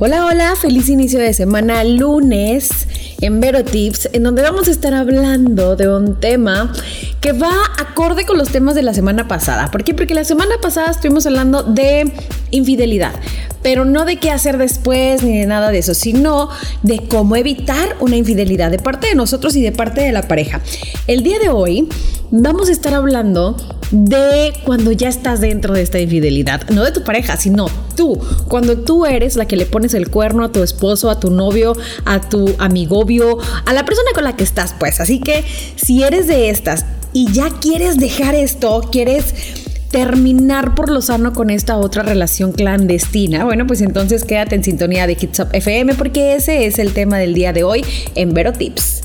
Hola, hola, feliz inicio de semana, lunes en Vero Tips, en donde vamos a estar hablando de un tema que va acorde con los temas de la semana pasada. ¿Por qué? Porque la semana pasada estuvimos hablando de infidelidad, pero no de qué hacer después ni de nada de eso, sino de cómo evitar una infidelidad de parte de nosotros y de parte de la pareja. El día de hoy vamos a estar hablando de cuando ya estás dentro de esta infidelidad, no de tu pareja, sino tú, cuando tú eres la que le pones el cuerno a tu esposo, a tu novio, a tu amigobio, a la persona con la que estás, pues. Así que si eres de estas y ya quieres dejar esto, quieres terminar por lo sano con esta otra relación clandestina, bueno, pues entonces quédate en sintonía de Hits Up FM porque ese es el tema del día de hoy en Vero Tips.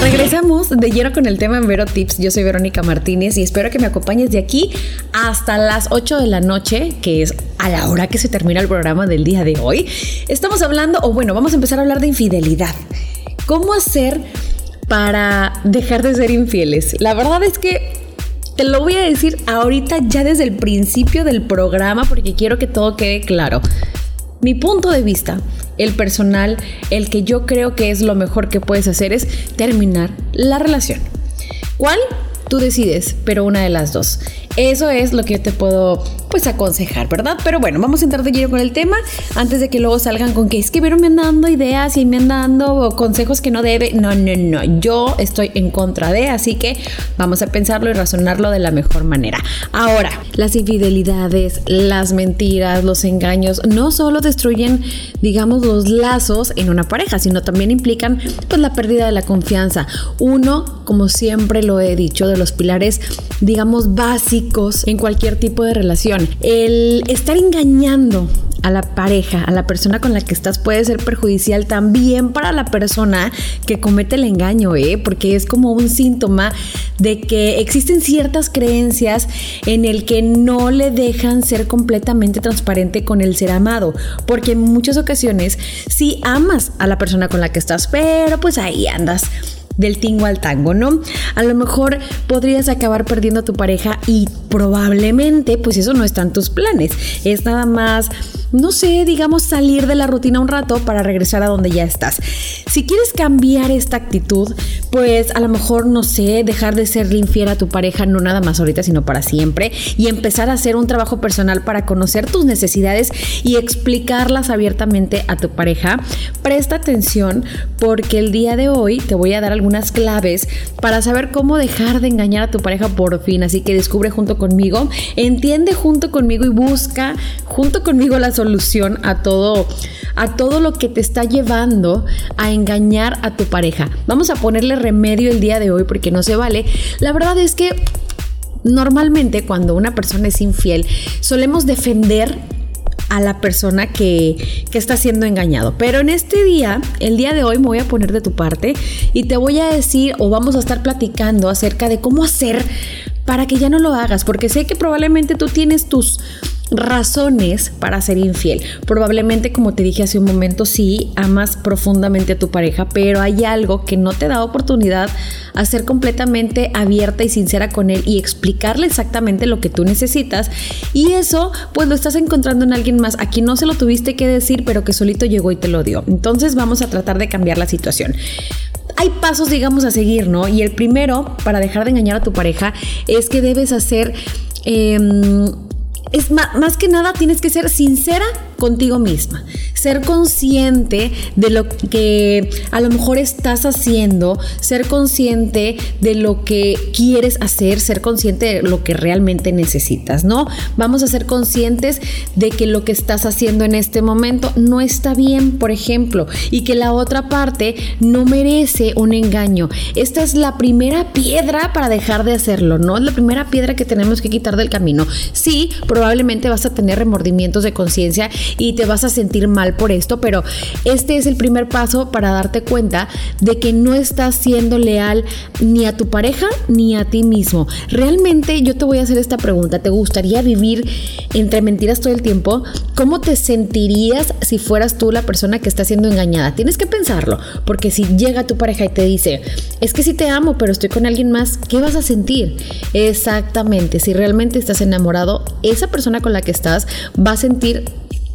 Regresamos de lleno con el tema en Vero Tips. Yo soy Verónica Martínez y espero que me acompañes de aquí hasta las 8 de la noche, que es a la hora que se termina el programa del día de hoy. Estamos hablando, o bueno, vamos a empezar a hablar de infidelidad. ¿Cómo hacer para dejar de ser infieles? La verdad es que te lo voy a decir ahorita ya desde el principio del programa porque quiero que todo quede claro. Mi punto de vista, el personal, el que yo creo que es lo mejor que puedes hacer es terminar la relación. ¿Cuál? Tú decides, pero una de las dos. Eso es lo que yo te puedo pues aconsejar, ¿verdad? Pero bueno, vamos a entrar de lleno con el tema antes de que luego salgan con que es que Vero me anda dando ideas y me anda dando consejos que no debe. No, no, no, yo estoy en contra de, así que vamos a pensarlo y razonarlo de la mejor manera. Ahora, las infidelidades, las mentiras, los engaños no solo destruyen, digamos, los lazos en una pareja, sino también implican pues la pérdida de la confianza. Uno, como siempre lo he dicho, de los pilares, digamos, básicos en cualquier tipo de relación. El estar engañando a la pareja, a la persona con la que estás puede ser perjudicial también para la persona que comete el engaño, ¿eh? porque es como un síntoma de que existen ciertas creencias en el que no le dejan ser completamente transparente con el ser amado, porque en muchas ocasiones sí amas a la persona con la que estás, pero pues ahí andas del tingo al tango, ¿no? A lo mejor podrías acabar perdiendo a tu pareja y probablemente pues eso no está en tus planes. Es nada más, no sé, digamos salir de la rutina un rato para regresar a donde ya estás. Si quieres cambiar esta actitud, pues a lo mejor, no sé, dejar de ser infiel a tu pareja, no nada más ahorita, sino para siempre, y empezar a hacer un trabajo personal para conocer tus necesidades y explicarlas abiertamente a tu pareja, presta atención porque el día de hoy te voy a dar algunas claves para saber cómo dejar de engañar a tu pareja por fin. Así que descubre junto conmigo, entiende junto conmigo y busca junto conmigo la solución a todo, a todo lo que te está llevando a engañar a tu pareja. Vamos a ponerle remedio el día de hoy porque no se vale. La verdad es que normalmente cuando una persona es infiel solemos defender a la persona que, que, está siendo engañado. Pero en este día, el día de hoy, me voy a poner de tu parte y te voy a decir o vamos a estar platicando acerca de cómo hacer para que ya no lo hagas, porque sé que probablemente tú tienes tus razones para ser infiel. Probablemente, como te dije hace un momento, sí, amas profundamente a tu pareja, pero hay algo que no te da oportunidad a ser completamente abierta y sincera con él y explicarle exactamente lo que tú necesitas. Y eso, pues lo estás encontrando en alguien más a quien no se lo tuviste que decir, pero que solito llegó y te lo dio. Entonces vamos a tratar de cambiar la situación hay pasos, digamos, a seguir, ¿no? Y el primero, para dejar de engañar a tu pareja, es que debes hacer... Em, es más, que nada tienes que ser sincera contigo misma, ser consciente de lo que a lo mejor estás haciendo, ser consciente de lo que quieres hacer, ser consciente de lo que realmente necesitas, ¿no? Vamos a ser conscientes de que lo que estás haciendo en este momento no está bien, por ejemplo, y que la otra parte no merece un engaño. Esta es la primera piedra para dejar de hacerlo, ¿no? Es la primera piedra que tenemos que quitar del camino. Sí, probablemente vas a tener remordimientos de conciencia y te vas a sentir mal por esto, pero este es el primer paso para darte cuenta de que no estás siendo leal ni a tu pareja ni a ti mismo. Realmente yo te voy a hacer esta pregunta, ¿te gustaría vivir entre mentiras todo el tiempo? ¿Cómo te sentirías si fueras tú la persona que está siendo engañada? Tienes que pensarlo, porque si llega tu pareja y te dice, es que sí te amo, pero estoy con alguien más, ¿qué vas a sentir? Exactamente, si realmente estás enamorado, esa persona con la que estás va a sentir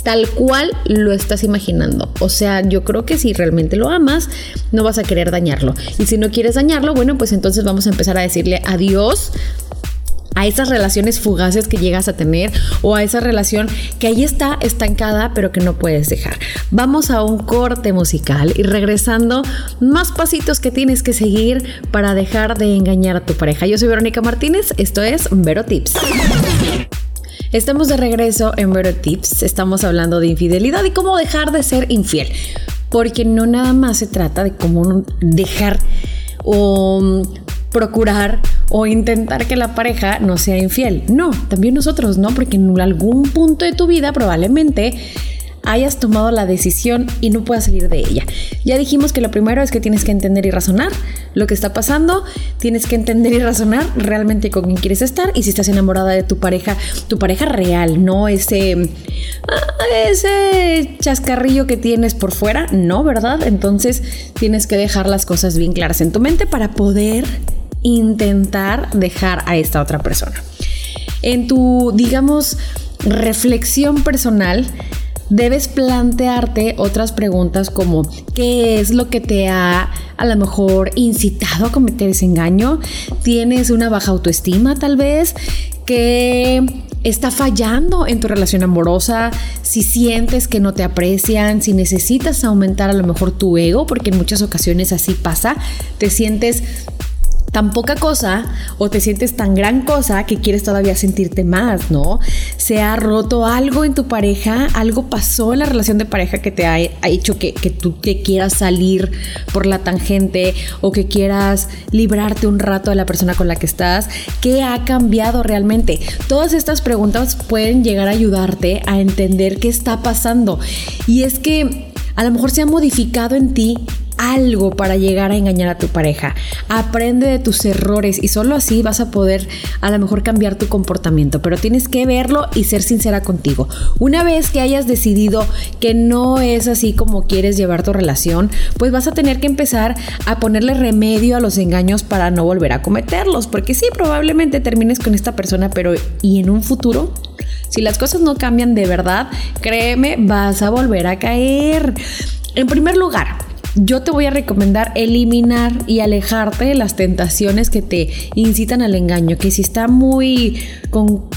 tal cual lo estás imaginando. O sea, yo creo que si realmente lo amas, no vas a querer dañarlo. Y si no quieres dañarlo, bueno, pues entonces vamos a empezar a decirle adiós a esas relaciones fugaces que llegas a tener o a esa relación que ahí está estancada pero que no puedes dejar. Vamos a un corte musical y regresando más pasitos que tienes que seguir para dejar de engañar a tu pareja. Yo soy Verónica Martínez, esto es Vero Tips. Estamos de regreso en Vero Tips, estamos hablando de infidelidad y cómo dejar de ser infiel, porque no nada más se trata de cómo dejar o procurar o intentar que la pareja no sea infiel. No, también nosotros, ¿no? Porque en algún punto de tu vida probablemente hayas tomado la decisión y no puedas salir de ella. Ya dijimos que lo primero es que tienes que entender y razonar lo que está pasando, tienes que entender y razonar realmente con quién quieres estar y si estás enamorada de tu pareja, tu pareja real, no ese ah, ese chascarrillo que tienes por fuera, no, ¿verdad? Entonces tienes que dejar las cosas bien claras en tu mente para poder intentar dejar a esta otra persona. En tu, digamos, reflexión personal, debes plantearte otras preguntas como ¿qué es lo que te ha a lo mejor incitado a cometer ese engaño? ¿Tienes una baja autoestima tal vez? ¿Qué está fallando en tu relación amorosa? Si sientes que no te aprecian, si necesitas aumentar a lo mejor tu ego, porque en muchas ocasiones así pasa, te sientes tan poca cosa o te sientes tan gran cosa que quieres todavía sentirte más, ¿no? Se ha roto algo en tu pareja, algo pasó en la relación de pareja que te ha, hecho que, que tú te quieras salir por la tangente o que quieras librarte un rato de la persona con la que estás. ¿Qué ha cambiado realmente? Todas estas preguntas pueden llegar a ayudarte a entender qué está pasando. Y es que a lo mejor se ha modificado en ti algo para llegar a engañar a tu pareja. Aprende de tus errores y solo así vas a poder a lo mejor cambiar tu comportamiento, pero tienes que verlo y ser sincera contigo. Una vez que hayas decidido que no es así como quieres llevar tu relación, pues vas a tener que empezar a ponerle remedio a los engaños para no volver a cometerlos, porque sí, probablemente termines con esta persona, pero ¿y en un futuro? Si las cosas no cambian de verdad, créeme, vas a volver a caer. En primer lugar, yo te voy a recomendar eliminar y alejarte de las tentaciones que te incitan al engaño. Que si está muy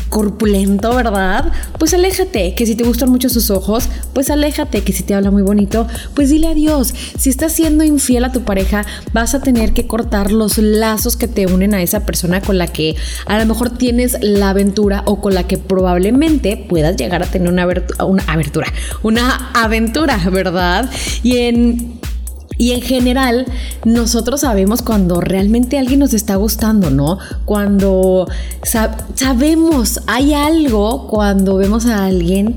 corpulento, ¿verdad? Pues aléjate. Que si te gustan mucho sus ojos, pues aléjate. Que si te habla muy bonito, pues dile adiós. Si estás siendo infiel a tu pareja, vas a tener que cortar los lazos que te unen a esa persona con la que a lo mejor tienes la aventura o con la que probablemente puedas llegar a tener una, una abertura, una aventura, ¿verdad? Y en y en general, nosotros sabemos cuando realmente alguien nos está gustando, ¿no? Cuando sabemos, hay algo cuando vemos a alguien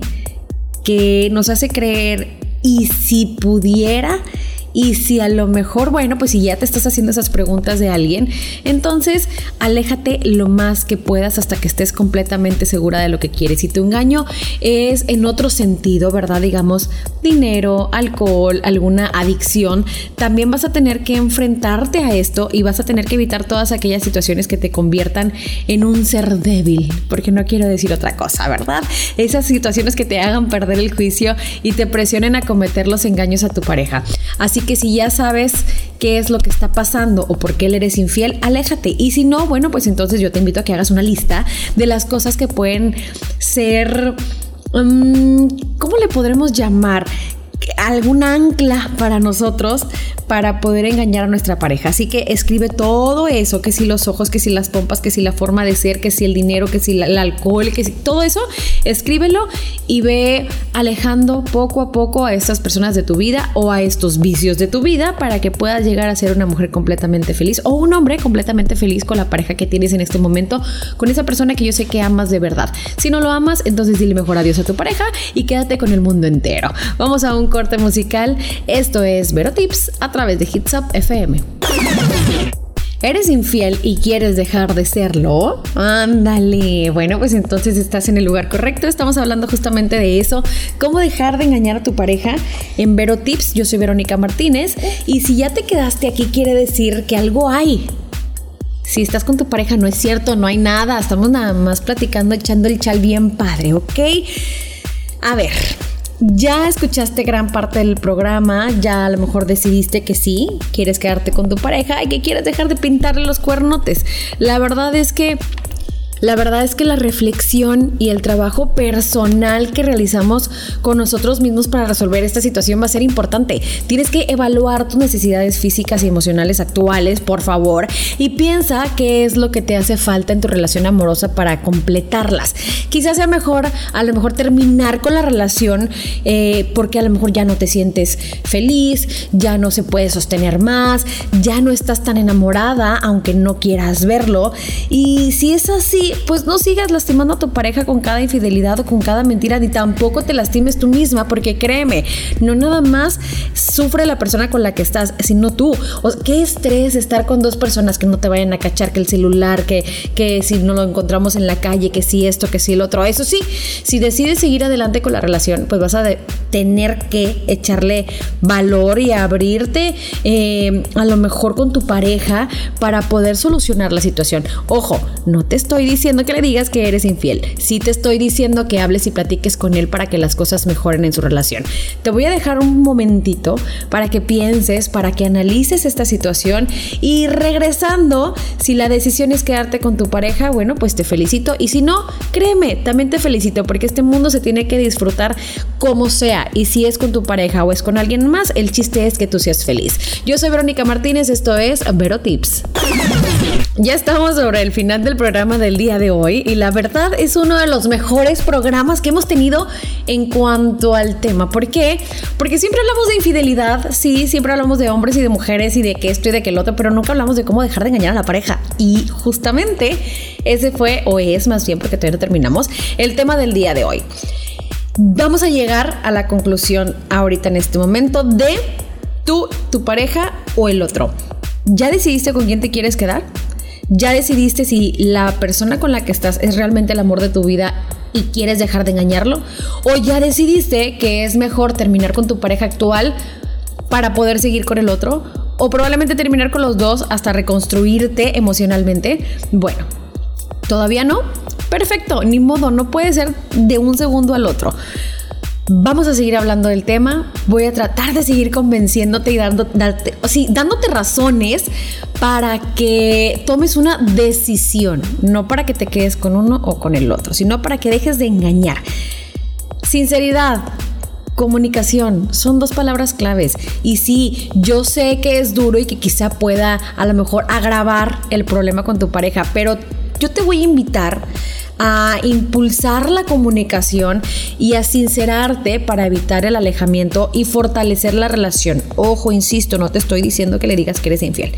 que nos hace creer, y si pudiera, y si a lo mejor, bueno, pues si ya te estás haciendo esas preguntas de alguien, entonces aléjate lo más que puedas hasta que estés completamente segura de lo que quieres. Si tu engaño es en otro sentido, ¿verdad? Digamos, dinero, alcohol, alguna adicción, también vas a tener que enfrentarte a esto y vas a tener que evitar todas aquellas situaciones que te conviertan en un ser débil, porque no quiero decir otra cosa, ¿verdad? Esas situaciones que te hagan perder el juicio y te presionen a cometer los engaños a tu pareja. Así que si ya sabes qué es lo que está pasando o por qué él eres infiel, aléjate. Y si no, bueno, pues entonces yo te invito a que hagas una lista de las cosas que pueden ser... Mm, ¿Cómo le podremos llamar? Algún ancla para nosotros para poder engañar a nuestra pareja. Así que escribe todo eso, que si los ojos, que si las pompas, que si la forma de ser, que si el dinero, que si el alcohol, que si todo eso, escríbelo y ve alejando poco a poco a estas personas de tu vida o a estos vicios de tu vida para que puedas llegar a ser una mujer completamente feliz o un hombre completamente feliz con la pareja que tienes en este momento, con esa persona que yo sé que amas de verdad. Si no lo amas, entonces dile mejor adiós a tu pareja y quédate con el mundo entero. Vamos a un corte musical. Esto es Vero Tips a través de Hits Up FM. ¿Eres infiel y quieres dejar de serlo? Ándale. Bueno, pues entonces estás en el lugar correcto. Estamos hablando justamente de eso. ¿Cómo dejar de engañar a tu pareja? En Vero Tips, yo soy Verónica Martínez. Y si ya te quedaste aquí, quiere decir que algo hay. Si estás con tu pareja, no es cierto, no hay nada. Estamos nada más platicando, echando el chal bien padre, ¿ok? A ver, ya escuchaste gran parte del programa, ya a lo mejor decidiste que sí, quieres quedarte con tu pareja y que quieres dejar de pintarle los cuernotes. La verdad es que la verdad es que la reflexión y el trabajo personal que realizamos con nosotros mismos para resolver esta situación va a ser importante. Tienes que evaluar tus necesidades físicas y emocionales actuales, por favor, y piensa qué es lo que te hace falta en tu relación amorosa para completarlas. Quizás sea mejor, a lo mejor terminar con la relación eh, porque a lo mejor ya no te sientes feliz, ya no se puede sostener más, ya no estás tan enamorada, aunque no quieras verlo. Y si es así, pues no sigas lastimando a tu pareja con cada infidelidad o con cada mentira, ni tampoco te lastimes tú misma, porque créeme, no nada más sufre la persona con la que estás, sino tú. O, qué estrés estar con dos personas que no te vayan a cachar, que el celular, que, que si no lo encontramos en la calle, que si esto, que si el otro. Eso sí, si decides seguir adelante con la relación, pues vas a tener que echarle valor y abrirte eh, a lo mejor con tu pareja para poder solucionar la situación. Ojo, no te estoy diciendo diciendo que le digas que eres infiel. Sí te estoy diciendo que hables y platiques con él para que las cosas mejoren en su relación. Te voy a dejar un momentito para que pienses, para que analices esta situación y regresando, si la decisión es quedarte con tu pareja, bueno, pues te felicito y si no, créeme, también te felicito porque este mundo se tiene que disfrutar como sea y si es con tu pareja o es con alguien más, el chiste es que tú seas feliz. Yo soy Verónica Martínez, esto es Vero Tips. Ya estamos sobre el final del programa del día de hoy y la verdad es uno de los mejores programas que hemos tenido en cuanto al tema. ¿Por qué? Porque siempre hablamos de infidelidad, sí, siempre hablamos de hombres y de mujeres y de que esto y de que el otro, pero nunca hablamos de cómo dejar de engañar a la pareja. Y justamente ese fue, o es más bien porque todavía no terminamos, el tema del día de hoy. Vamos a llegar a la conclusión ahorita en este momento de tú, tu pareja o el otro. ¿Ya decidiste con quién te quieres quedar? Ya decidiste si la persona con la que estás es realmente el amor de tu vida y quieres dejar de engañarlo? ¿O ya decidiste que es mejor terminar con tu pareja actual para poder seguir con el otro? ¿O probablemente terminar con los dos hasta reconstruirte emocionalmente? Bueno, ¿todavía no? Perfecto, ni modo, no puede ser de un segundo al otro. Vamos a seguir hablando del tema. Voy a tratar de seguir convenciéndote y dando, dándote razones para que tomes una decisión, no para que te quedes con uno o con el otro, sino para que dejes de engañar. Sinceridad, comunicación son dos palabras claves. Y sí, yo sé que es duro y que quizá pueda a lo mejor agravar el problema con tu pareja, pero yo te voy a invitar a impulsar la comunicación y a sincerarte para evitar el alejamiento y fortalecer la relación. Ojo, insisto, no te estoy diciendo que le digas que eres infiel,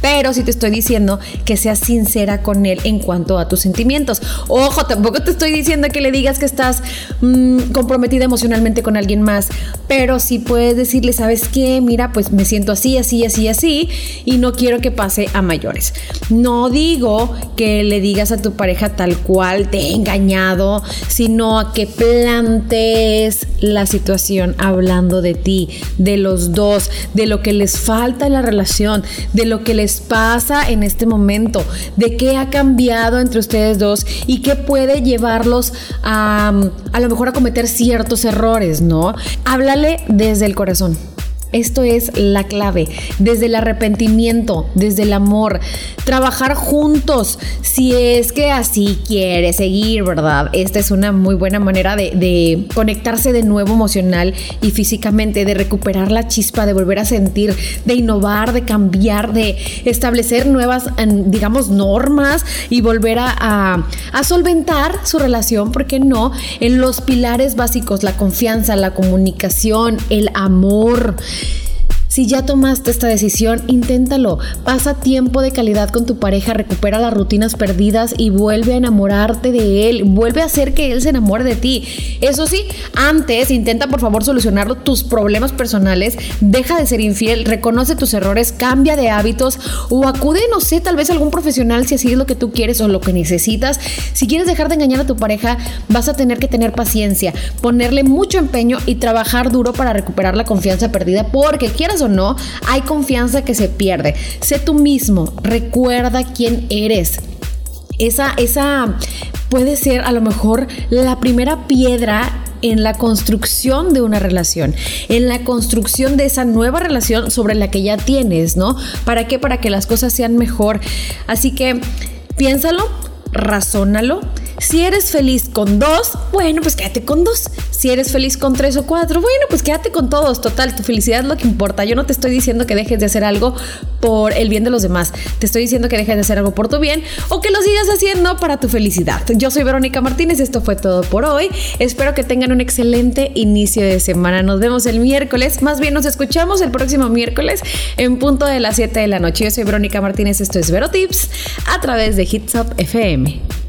pero sí te estoy diciendo que seas sincera con él en cuanto a tus sentimientos. Ojo, tampoco te estoy diciendo que le digas que estás mm, comprometida emocionalmente con alguien más, pero sí puedes decirle, ¿sabes qué? Mira, pues me siento así, así, así, así y no quiero que pase a mayores. No digo que le digas a tu pareja tal cual te he engañado, sino a que plantees la situación hablando de ti, de los dos, de lo que les falta en la relación, de lo que les pasa en este momento, de qué ha cambiado entre ustedes dos y qué puede llevarlos a a lo mejor a cometer ciertos errores, ¿no? Háblale desde el corazón. Esto es la clave. Desde el arrepentimiento, desde el amor. Trabajar juntos. Si es que así quiere seguir, ¿verdad? Esta es una muy buena manera de, conectarse de nuevo emocional y físicamente, de recuperar la chispa, de volver a sentir, de innovar, de cambiar, de establecer nuevas, digamos, normas y volver a, a solventar su relación, ¿por qué no? En los pilares básicos, la confianza, la comunicación, el amor. Si ya tomaste esta decisión, inténtalo. Pasa tiempo de calidad con tu pareja, recupera las rutinas perdidas y vuelve a enamorarte de él. Vuelve a hacer que él se enamore de ti. Eso sí, antes intenta por favor solucionar tus problemas personales. Deja de ser infiel, reconoce tus errores, cambia de hábitos o acude, no sé, tal vez a algún profesional si así es lo que tú quieres o lo que necesitas. Si quieres dejar de engañar a tu pareja, vas a tener que tener paciencia, ponerle mucho empeño y trabajar duro para recuperar la confianza perdida porque quieras no, hay confianza que se pierde. Sé tú mismo, recuerda quién eres. Esa, esa puede ser a lo mejor la primera piedra en la construcción de una relación, en la construcción de esa nueva relación sobre la que ya tienes, ¿no? ¿Para qué? Para que las cosas sean mejor. Así que piénsalo, razónalo si eres feliz con dos, bueno, pues quédate con dos. Si eres feliz con tres o cuatro, bueno, pues quédate con todos. Total, tu felicidad es lo que importa. Yo no te estoy diciendo que dejes de hacer algo por el bien de los demás. Te estoy diciendo que dejes de hacer algo por tu bien o que lo sigas haciendo para tu felicidad. Yo soy Verónica Martínez, esto fue todo por hoy. Espero que tengan un excelente inicio de semana. Nos vemos el miércoles, más bien nos escuchamos el próximo miércoles en punto de las 7 de la noche. Yo soy Verónica Martínez, esto es Vero Tips a través de Hits Up FM.